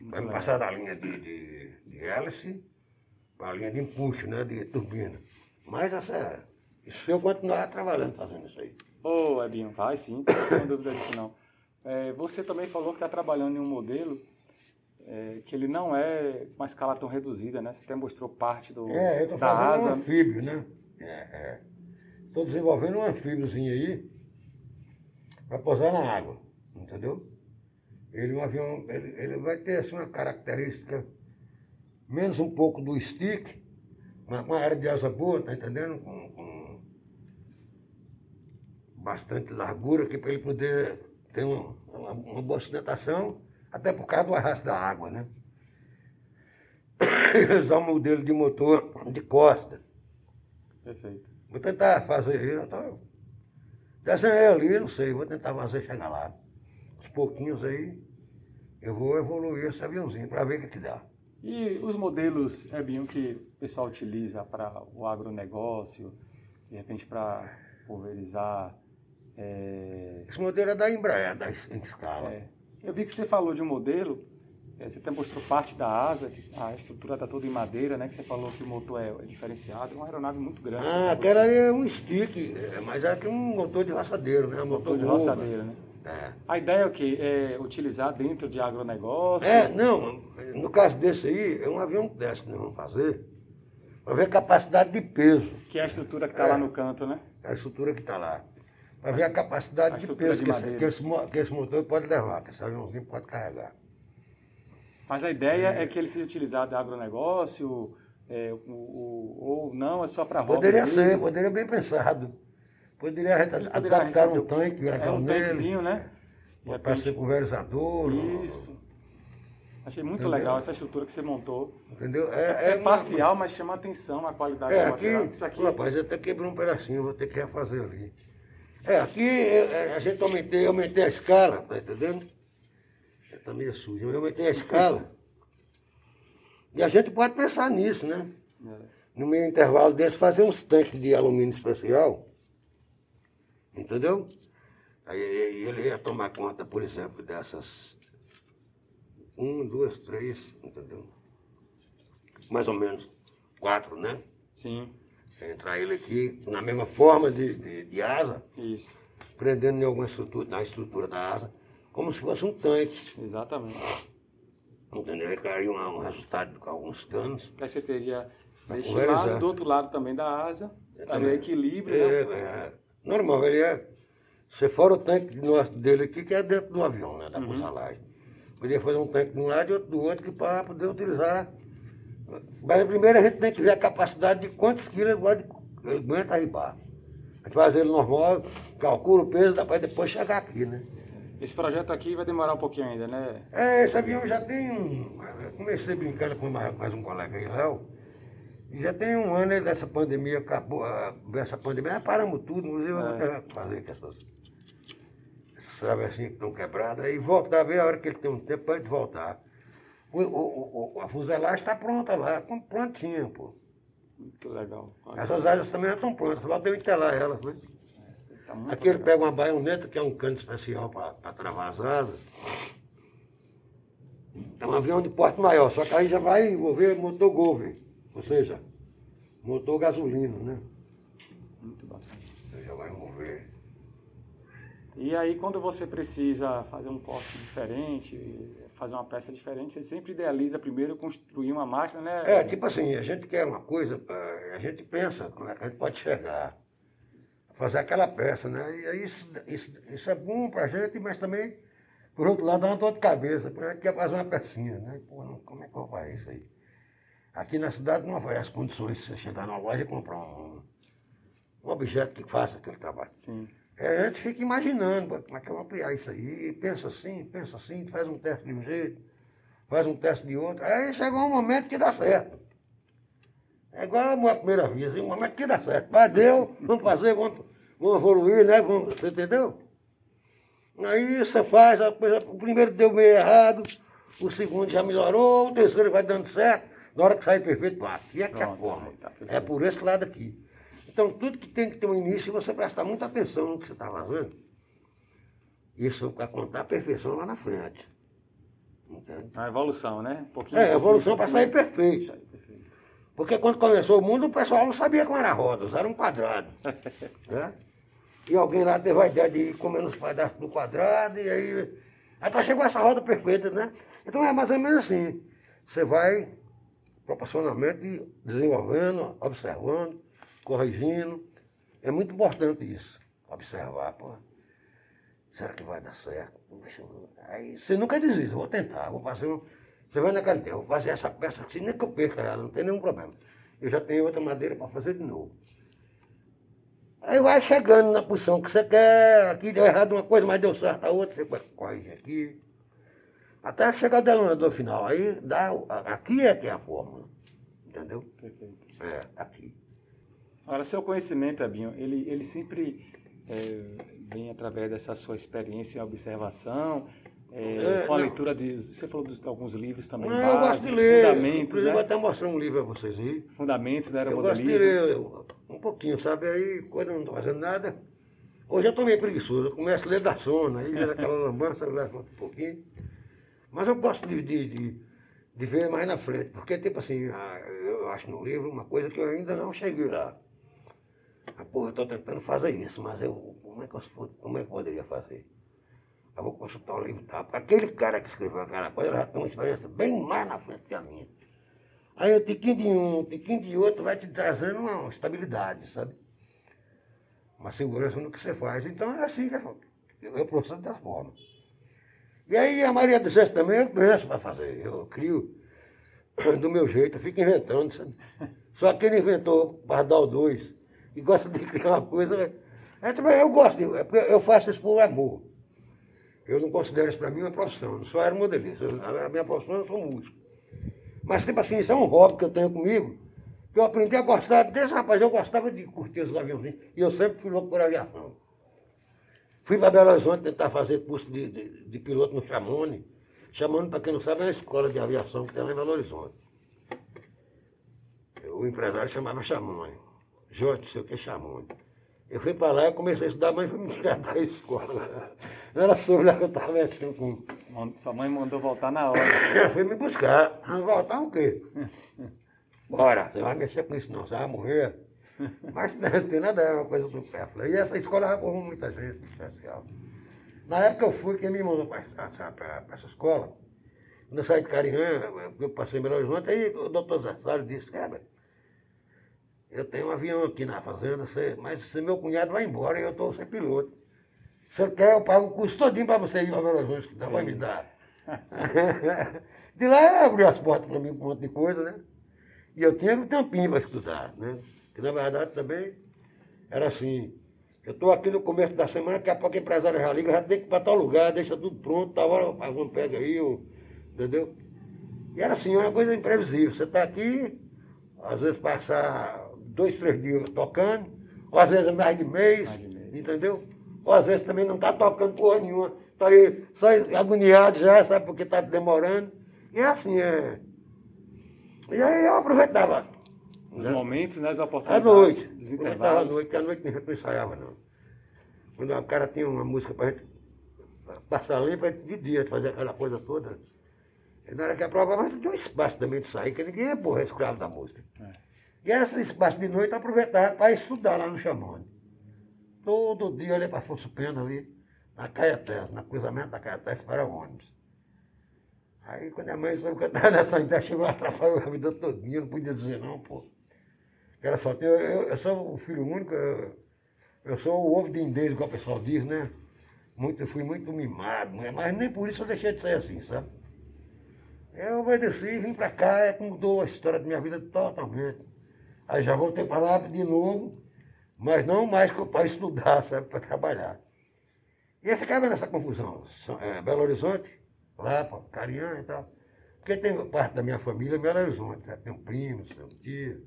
Vai me passar da linha de, de, de hélice para a linha de empuxo, né? De turbina. Mas essa, isso eu continuar trabalhando fazendo isso aí. Ô, oh, Ebinho, vai sim, não tenho dúvida disso não. É, você também falou que está trabalhando em um modelo é, que ele não é uma escala tão reduzida, né? Você até mostrou parte do, é, eu tô da asa. um anfíbio, né? Estou é, é. desenvolvendo um anfíbiozinho aí para pousar na água, entendeu? Ele, um avião, ele, ele vai ter assim, uma característica menos um pouco do stick, uma, uma área de asa boa, tá entendendo? Com, com bastante largura aqui para ele poder ter uma, uma, uma boa sustentação até por causa do arrasto da água, né? (coughs) Usar um modelo de motor de costa. Perfeito. Vou tentar fazer isso. Tô... Desenhei ali, não sei, vou tentar fazer chegar lá. Uns pouquinhos aí, eu vou evoluir esse aviãozinho para ver o que, que dá. E os modelos, Ebinho, que o pessoal utiliza para o agronegócio, de repente para pulverizar. É... Esse modelo é da Embraer, da escala. É. Eu vi que você falou de um modelo É, você até mostrou parte da asa, a estrutura está toda em madeira, né? Que você falou que o motor é, é diferenciado, é uma aeronave muito grande. Ah, aquela ali é um stick, é, mas é um motor de roçadeiro, né? Um motor, motor de roçadeiro, né? É. A ideia é o quê? É utilizar dentro de agronegócio? É, não, no caso desse aí, é um avião desse que nós vamos fazer, para ver a capacidade de peso. Que é a estrutura que está é, lá no canto, né? É a estrutura que está lá. Para ver a capacidade a de peso de que, esse, que, esse, que, esse, motor pode levar, que esse aviãozinho pode carregar. Mas a ideia é, é que ele seja utilizado de agronegócio, é, o, o, ou não, é só para roupa? Poderia ser, poderia bem pensado. Poderia adaptar um tanque, virar é, um nele. tanquezinho, né? Para ser pulverizador. Isso. Achei muito Entendeu? legal essa estrutura que você montou. Entendeu? É, é, é parcial, mas chama atenção a qualidade é, do material. Aqui, isso aqui... Rapaz, até quebrei um pedacinho, vou ter que refazer ali. É, aqui é, a gente aumentei, aumentei a escala, tá entendendo? Tá meio sujo, eu aumentei a escala. e a gente pode pensar nisso, né? É. No meio intervalo desse, fazer uns tanques de alumínio especial Entendeu? Aí ele ia tomar conta, por exemplo, dessas um, duas, três, entendeu? Mais ou menos quatro, né? Sim. Entrar ele aqui na mesma forma de, de, de asa. Isso. Prendendo em alguma estrutura, na estrutura da asa, como se fosse um tanque. Exatamente. Entendeu? Caiu um, um resultado com alguns canos. Aí você teria deste lado, do outro lado também da asa, o equilíbrio, é, né? É, Normal, ele é. Se for o tanque dele aqui, que é dentro do avião, né? Da uhum. fuselagem. Podia fazer um tanque de um lado e outro do outro, que para poder utilizar. Mas primeiro a gente tem que ver a capacidade de quantos quilos ele, pode, ele aguenta arribar. A gente faz ele normal, calcula o peso, dá para depois chegar aqui, né? Esse projeto aqui vai demorar um pouquinho ainda, né? É, esse avião já tem um. Comecei brincando com mais, mais um colega aí, Léo. Já tem um ano dessa pandemia, acabou, essa pandemia, paramos tudo, inclusive é. eu vou fazer com essas, travessinhas que estão quebradas e voltar, ver a hora que ele tem um tempo para voltar. O, o, o, a fuselagem está pronta lá, prontinha, pô. Muito legal. Essas asas também já estão prontas, só tem que telar elas, né? Tá Aqui legal. ele pega uma baioneta, que é um cano especial para travar as asas. É um avião de porte maior, só que aí já vai envolver motor Golden. Ou seja, motor gasolina, né? Muito bacana. Você já vai mover. E aí quando você precisa fazer um corte diferente, fazer uma peça diferente, você sempre idealiza primeiro construir uma máquina, né? É, tipo assim, a gente quer uma coisa, a gente pensa como é que a gente pode chegar fazer aquela peça, né? E aí isso, isso, isso é bom pra gente, mas também, por outro lado, dá uma dor de cabeça, porque a gente quer fazer uma pecinha, né? Pô, não, como é que eu vou fazer isso aí? Aqui na cidade não oferece condições de você chegar na loja e comprar um, um objeto que faça aquele trabalho. Sim. É, a gente fica imaginando como é que eu vou ampliar isso aí, pensa assim, pensa assim, faz um teste de um jeito, faz um teste de outro. Aí chega um momento que dá certo. É igual a primeira vez, um momento que dá certo. Mas deu, vamos fazer, vamos, vamos evoluir, né? Vamos, você entendeu? Aí você faz, o primeiro deu meio errado, o segundo já melhorou, o terceiro vai dando certo. Na hora que sai perfeito, aqui é que é a forma. Tá é por esse lado aqui. Então, tudo que tem que ter um início, você prestar muita atenção no que você está fazendo. Isso para contar a perfeição lá na frente. Entende? A evolução, né? Um pouquinho, é, a evolução para sair perfeito. Porque quando começou o mundo, o pessoal não sabia como era roda, era um quadrado. (laughs) né? E alguém lá teve a ideia de ir comendo os pedaços do quadrado, e aí. Até chegou essa roda perfeita, né? Então é mais ou menos assim. Você vai proporcionalmente desenvolvendo, observando, corrigindo. É muito importante isso, observar, pô. Será que vai dar certo? Aí você nunca desiste, vou tentar, vou fazer um. Você vai na canteira, vou fazer essa peça assim, nem que eu perca ela, não tem nenhum problema. Eu já tenho outra madeira para fazer de novo. Aí vai chegando na posição que você quer, aqui deu errado uma coisa, mas deu certo a outra, você corrige aqui. Até chegar do final. Aí dá. Aqui é que é a fórmula. Entendeu? Perfeito. É, aqui. Agora, seu conhecimento, Abinho, ele, ele sempre é, vem através dessa sua experiência em observação, é, é, com a não. leitura de. Você falou de alguns livros também. Não, eu gosto de ler. Fundamentos. Eu né? vou até mostrar um livro a vocês aí. Fundamentos da Eu gosto de ler um pouquinho, sabe? Aí, quando eu não estou fazendo nada. Hoje eu estou meio preguiçoso. Eu começo a ler da sono, aí vira aquela lambança, eu levo um pouquinho. Mas eu gosto de, de, de, de ver mais na frente, porque, tipo assim, ah, eu acho no livro uma coisa que eu ainda não cheguei lá. Ah, porra, eu estou tentando fazer isso, mas eu, como é que eu, como é que eu poderia fazer? Eu vou consultar o livro tá? Aquele cara que escreveu aquela coisa já tem uma experiência bem mais na frente que a minha. Aí o tiquinho de um, o tiquinho de outro vai te trazendo uma estabilidade, sabe? Uma segurança no que você faz. Então é assim que eu processo da forma. E aí a Maria dos Céus também eu penso para fazer. Eu crio (coughs) do meu jeito, eu fico inventando. Sabe? Só que ele inventou Pardal 2 e gosta de criar uma coisa. É, também eu gosto, de, é eu faço isso por amor. Eu não considero isso para mim uma profissão, eu só era modelista. A minha profissão eu sou músico. Mas, tipo assim, isso é um hobby que eu tenho comigo, que eu aprendi a gostar desse rapaz. Eu gostava de curtir os aviãozinhos, e eu sempre fui louco por aviação. Fui para Belo Horizonte tentar fazer curso de, de, de piloto no Chamone. Chamone, para quem não sabe, é uma escola de aviação que tem lá em Belo Horizonte. O empresário chamava Chamone. Jorge, sei o que é Chamone. Eu fui para lá e comecei a estudar, mas foi me tirar da escola. Não era sobre lá que eu estava mexendo com. Sua mãe mandou voltar na hora. Foi me buscar. Voltar o quê? Bora, você vai mexer com isso não, você vai morrer. Mas não tem nada, é uma coisa supérflua. E essa escola arrumou muita gente especial. Na época eu fui, quem me mandou para essa escola, quando eu saí de Carinhã, eu passei em Belo Horizonte, aí o doutor Zé Salles disse, cara, eu tenho um avião aqui na fazenda, você, mas se meu cunhado vai embora e eu estou sem piloto. Se você quer, eu pago o custo todinho para você ir para Belo Horizonte, que dá vai me dar. (laughs) de lá abriu as portas para mim com um monte de coisa, né? E eu tinha um tempinho para estudar, né? Que na verdade também era assim. Eu estou aqui no começo da semana, daqui a pouco a empresária já liga, já tem que ir para tal lugar, deixa tudo pronto, tal hora faz um pega aí, entendeu? E era assim, era uma coisa imprevisível. Você está aqui, às vezes passar dois, três dias tocando, ou às vezes mais de mês, mais de mês. entendeu? Ou às vezes também não está tocando porra nenhuma, está aí só agoniado já, sabe, porque está demorando. E é assim, é. E aí eu aproveitava. Os né? momentos, né, as oportunidades. À noite. Aproveitava à noite, porque à noite nem não ensaiava, não. Quando o cara tinha uma música para gente passar limpa, de dia, fazer aquela coisa toda. E na hora que a prova, mas tinha um espaço também de sair, que ninguém é porra, escravo da música. É. E esse espaço de noite aproveitava para estudar lá no Chamone. Todo dia eu ia para Afonso Pena ali, na Caetés, na cruzamento da Caetés para ônibus. Aí quando a mãe soube que eu estava nessa ideia, chegou a atrapalhar a vida todinha, não podia dizer não, pô. Era só, eu, eu, eu sou o filho único, eu, eu sou o ovo de indês, igual o pessoal diz, né? Muito, fui muito mimado, mas nem por isso eu deixei de ser assim, sabe? Eu obedeci, vim para cá, é mudou a história da minha vida totalmente. Aí já voltei para lá de novo, mas não mais para estudar, sabe, para trabalhar. E eu ficava nessa confusão. É, Belo Horizonte, lá Cariã e tal. Porque tem parte da minha família em Belo Horizonte, sabe? Tem um primo, tem um tio.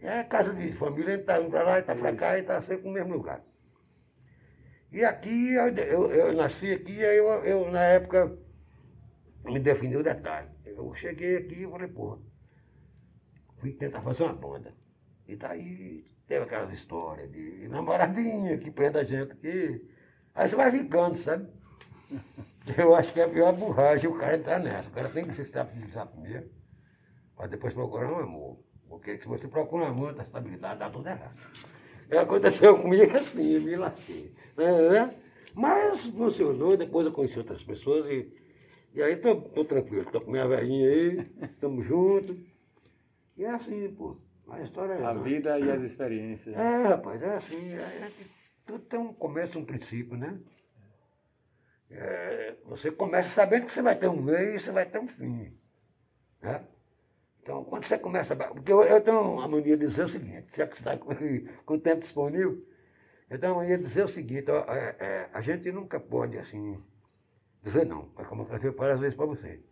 E é casa de família, gente está indo para lá, está para cá e está sempre no mesmo lugar. E aqui, eu, eu, eu nasci aqui, aí eu, eu, na época, me defini o detalhe. Eu cheguei aqui e falei, porra, fui tentar fazer uma banda. E daí teve aquelas histórias de namoradinha que prende a gente aqui. Aí você vai ficando, sabe? (laughs) Eu acho que é a pior borracha o cara entrar nessa. O cara tem que se estabilizar primeiro, para depois procurar um amor. Porque se você procura um amor, da estabilidade, dá tudo errado. E aconteceu comigo assim, eu me lasquei. É, mas funcionou, depois eu conheci outras pessoas e, e aí tô, tô tranquilo, tô com minha velhinha aí, estamos juntos. E é assim, pô. A história é. A vida e as experiências. É, rapaz, é assim. É, tudo tem um começo um princípio, né? É, você começa sabendo que você vai ter um meio e você vai ter um fim. Né? Então, quando você começa. Porque eu, eu tenho uma mania de dizer o seguinte, já que você está com, (laughs) com o tempo disponível, eu tenho uma mania de dizer o seguinte, ó, é, é, a gente nunca pode assim dizer não, é como eu falei várias vezes para você.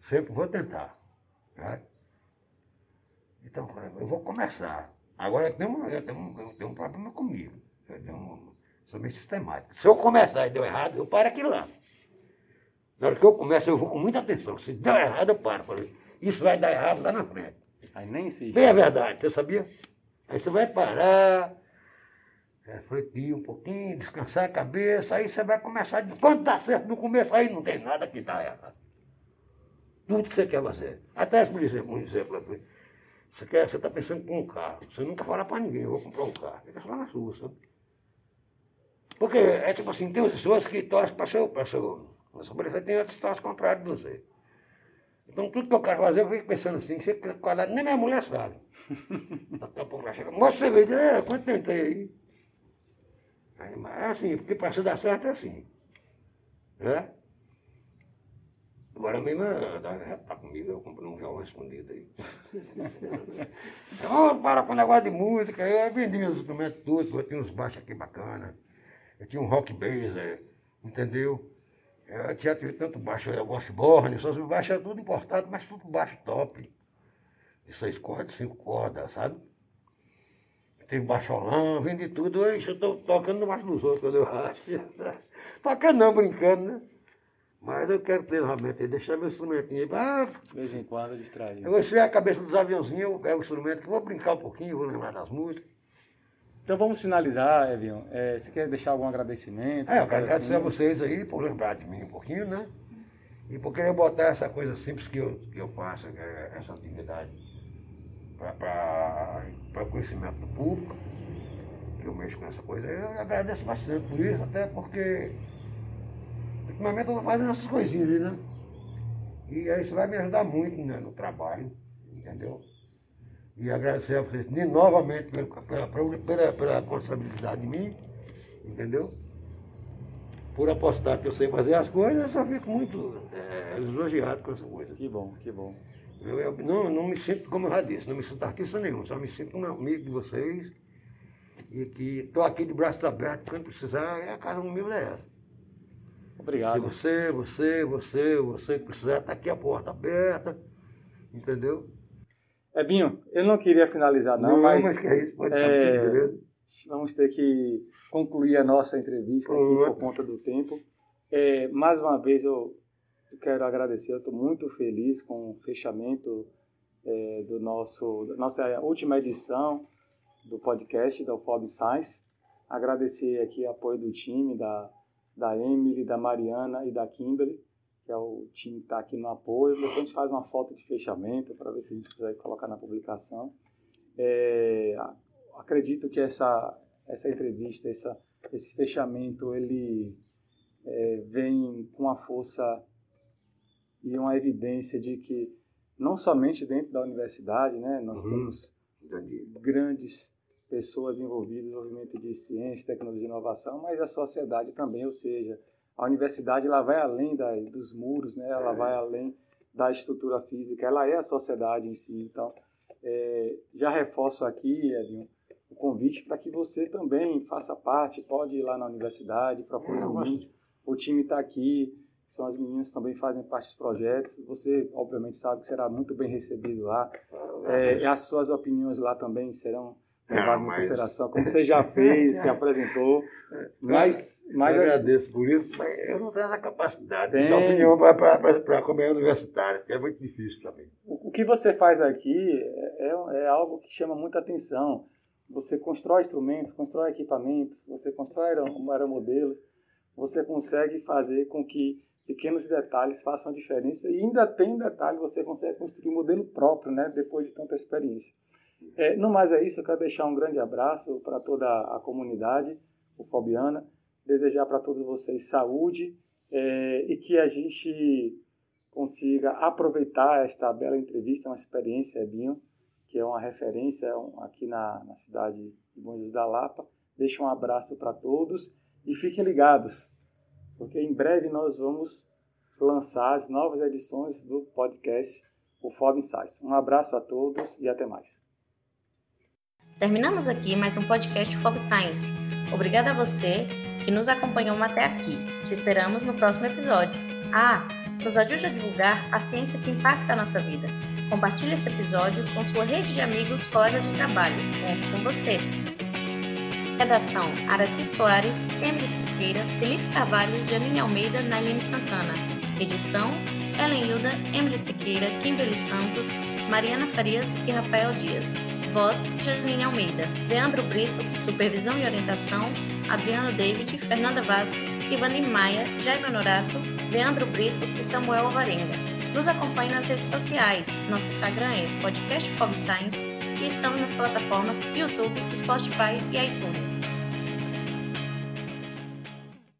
Sempre vou tentar. Né? Então, eu vou começar. Agora eu tenho, eu tenho, eu tenho um problema comigo. Eu tenho um, sou meio sistemático. Se eu começar e deu errado, eu paro aqui lá. Na hora que eu começo, eu vou com muita atenção. Se deu errado, eu paro. Falei, isso vai dar errado lá na frente. Aí nem insiste. Bem a verdade, você sabia? Aí você vai parar, refletir um pouquinho, descansar a cabeça, aí você vai começar, quando dá certo no começo, aí não tem nada que dá errado. Tudo que você quer fazer. Até, por exemplo, um exemplo, você quer, você está pensando em um carro, você nunca fala para ninguém, eu vou comprar um carro, fica só na sua, sabe? Porque é tipo assim, tem pessoas que torcem para seu, para seu, você tem outras que torcem contrário de você. Então tudo que eu quero fazer, eu fico pensando assim, chega quadrado, nem minha mulher sabe. (laughs) Daqui a pouco ela chega, moça, você veio, é, quanto tentei aí? aí mas é assim, porque para se dar certo é assim. Né? Agora mesmo, já tá comigo, eu comprei um violão escondido aí. (laughs) então, para com o negócio de música, eu vendi meus instrumentos todos, eu tinha uns baixos aqui bacana, eu tinha um rock bass, é, entendeu? Eu tinha tanto baixo, eu gosto de borne, só baixo é tudo importado, mas tudo baixo top. De seis cordas, cinco cordas, sabe? Tem baixolão, vendi tudo, eu estou tocando mais dos outros quando eu acho. (laughs) tocando não, brincando, né? Mas eu quero ter realmente, deixar meu instrumentinho aí. Ah, de vez em quando distrair. Eu vou esfriar a cabeça dos aviãozinhos, eu pego o instrumento, que vou brincar um pouquinho, vou lembrar das músicas. Então vamos finalizar, Evion. É, você quer deixar algum agradecimento? É, eu quero agradecer assim? a vocês aí por lembrar de mim um pouquinho, né? E por querer botar essa coisa simples que eu, que eu faço, é essa atividade, para o conhecimento do público, que eu mexo com essa coisa. Eu agradeço bastante por isso, até porque ultimamente eu estou fazendo essas coisinhas, né? E aí isso vai me ajudar muito né, no trabalho, entendeu? e agradecer a vocês novamente pela, pela, pela, pela responsabilidade de mim, entendeu? Por apostar que eu sei fazer as coisas, eu só fico muito é, elogiado com essa coisa. Que bom, que bom. Eu, eu, não, não me sinto, como eu já disse, não me sinto artista nenhum, só me sinto um amigo de vocês e que estou aqui de braços abertos, quando precisar, é a casa do meu é essa. Obrigado. Se você, você, você, você precisar, está aqui a porta aberta, entendeu? Ebinho, eu não queria finalizar não, não mas, mas é isso, é, vamos ter que concluir a nossa entrevista aqui uhum. por conta do tempo. É, mais uma vez eu quero agradecer, eu estou muito feliz com o fechamento é, do nosso, da nossa última edição do podcast da UFOB Science. Agradecer aqui o apoio do time, da, da Emily, da Mariana e da Kimberly que é o time que está aqui no apoio. Depois a gente faz uma foto de fechamento para ver se a gente consegue colocar na publicação. É, acredito que essa, essa entrevista, essa, esse fechamento, ele é, vem com uma força e uma evidência de que não somente dentro da universidade, né, nós uhum. temos grandes pessoas envolvidas no movimento de ciência, tecnologia e inovação, mas a sociedade também, ou seja, a universidade ela vai além da, dos muros, né? ela é. vai além da estrutura física, ela é a sociedade em si. Então, é, já reforço aqui, Edinho, o convite para que você também faça parte, pode ir lá na universidade, procure os meninos, o time está aqui, são as meninas que também fazem parte dos projetos, você obviamente sabe que será muito bem recebido lá, é, as suas opiniões lá também serão levado em consideração, como você já fez, se apresentou. (laughs) Mas, mas eu agradeço por isso, mas eu não tenho essa capacidade tem... de dar opinião para a comunidade universitária, que é muito difícil também. O, o que você faz aqui é, é, é, algo que chama muita atenção. Você constrói instrumentos, constrói equipamentos, você constrói aeromodelos, você consegue fazer com que pequenos detalhes façam diferença e ainda tem detalhe, você consegue construir um modelo próprio, né, depois de tanta experiência. É, no mais é isso, eu quero deixar um grande abraço para toda a comunidade ufobiana, desejar para todos vocês saúde é, e que a gente consiga aproveitar esta bela entrevista, uma experiência, Binho, que é uma referência aqui na, na cidade de Bom Jesus da Lapa. Deixo um abraço para todos e fiquem ligados, porque em breve nós vamos lançar as novas edições do podcast o Fob Insights. Um abraço a todos e até mais. Terminamos aqui mais um podcast Fob Science. Obrigada a você que nos acompanhou até aqui. Te esperamos no próximo episódio. Ah, nos ajude a divulgar a ciência que impacta a nossa vida. Compartilhe esse episódio com sua rede de amigos, colegas de trabalho. Conto com você. Redação: Aracide Soares, Emily Siqueira, Felipe Carvalho, Janine Almeida, Naline Santana. Edição: Ellen Hilda, Emily Siqueira, Kimberly Santos, Mariana Farias e Rafael Dias. Voz, Janine Almeida. Leandro Brito, supervisão e orientação, Adriano David, Fernanda Vasques, Ivanir Maia, Jaime Honorato, Leandro Brito e Samuel Alvarenga. Nos acompanhe nas redes sociais. Nosso Instagram é Podcast Fob e estamos nas plataformas YouTube, Spotify e iTunes.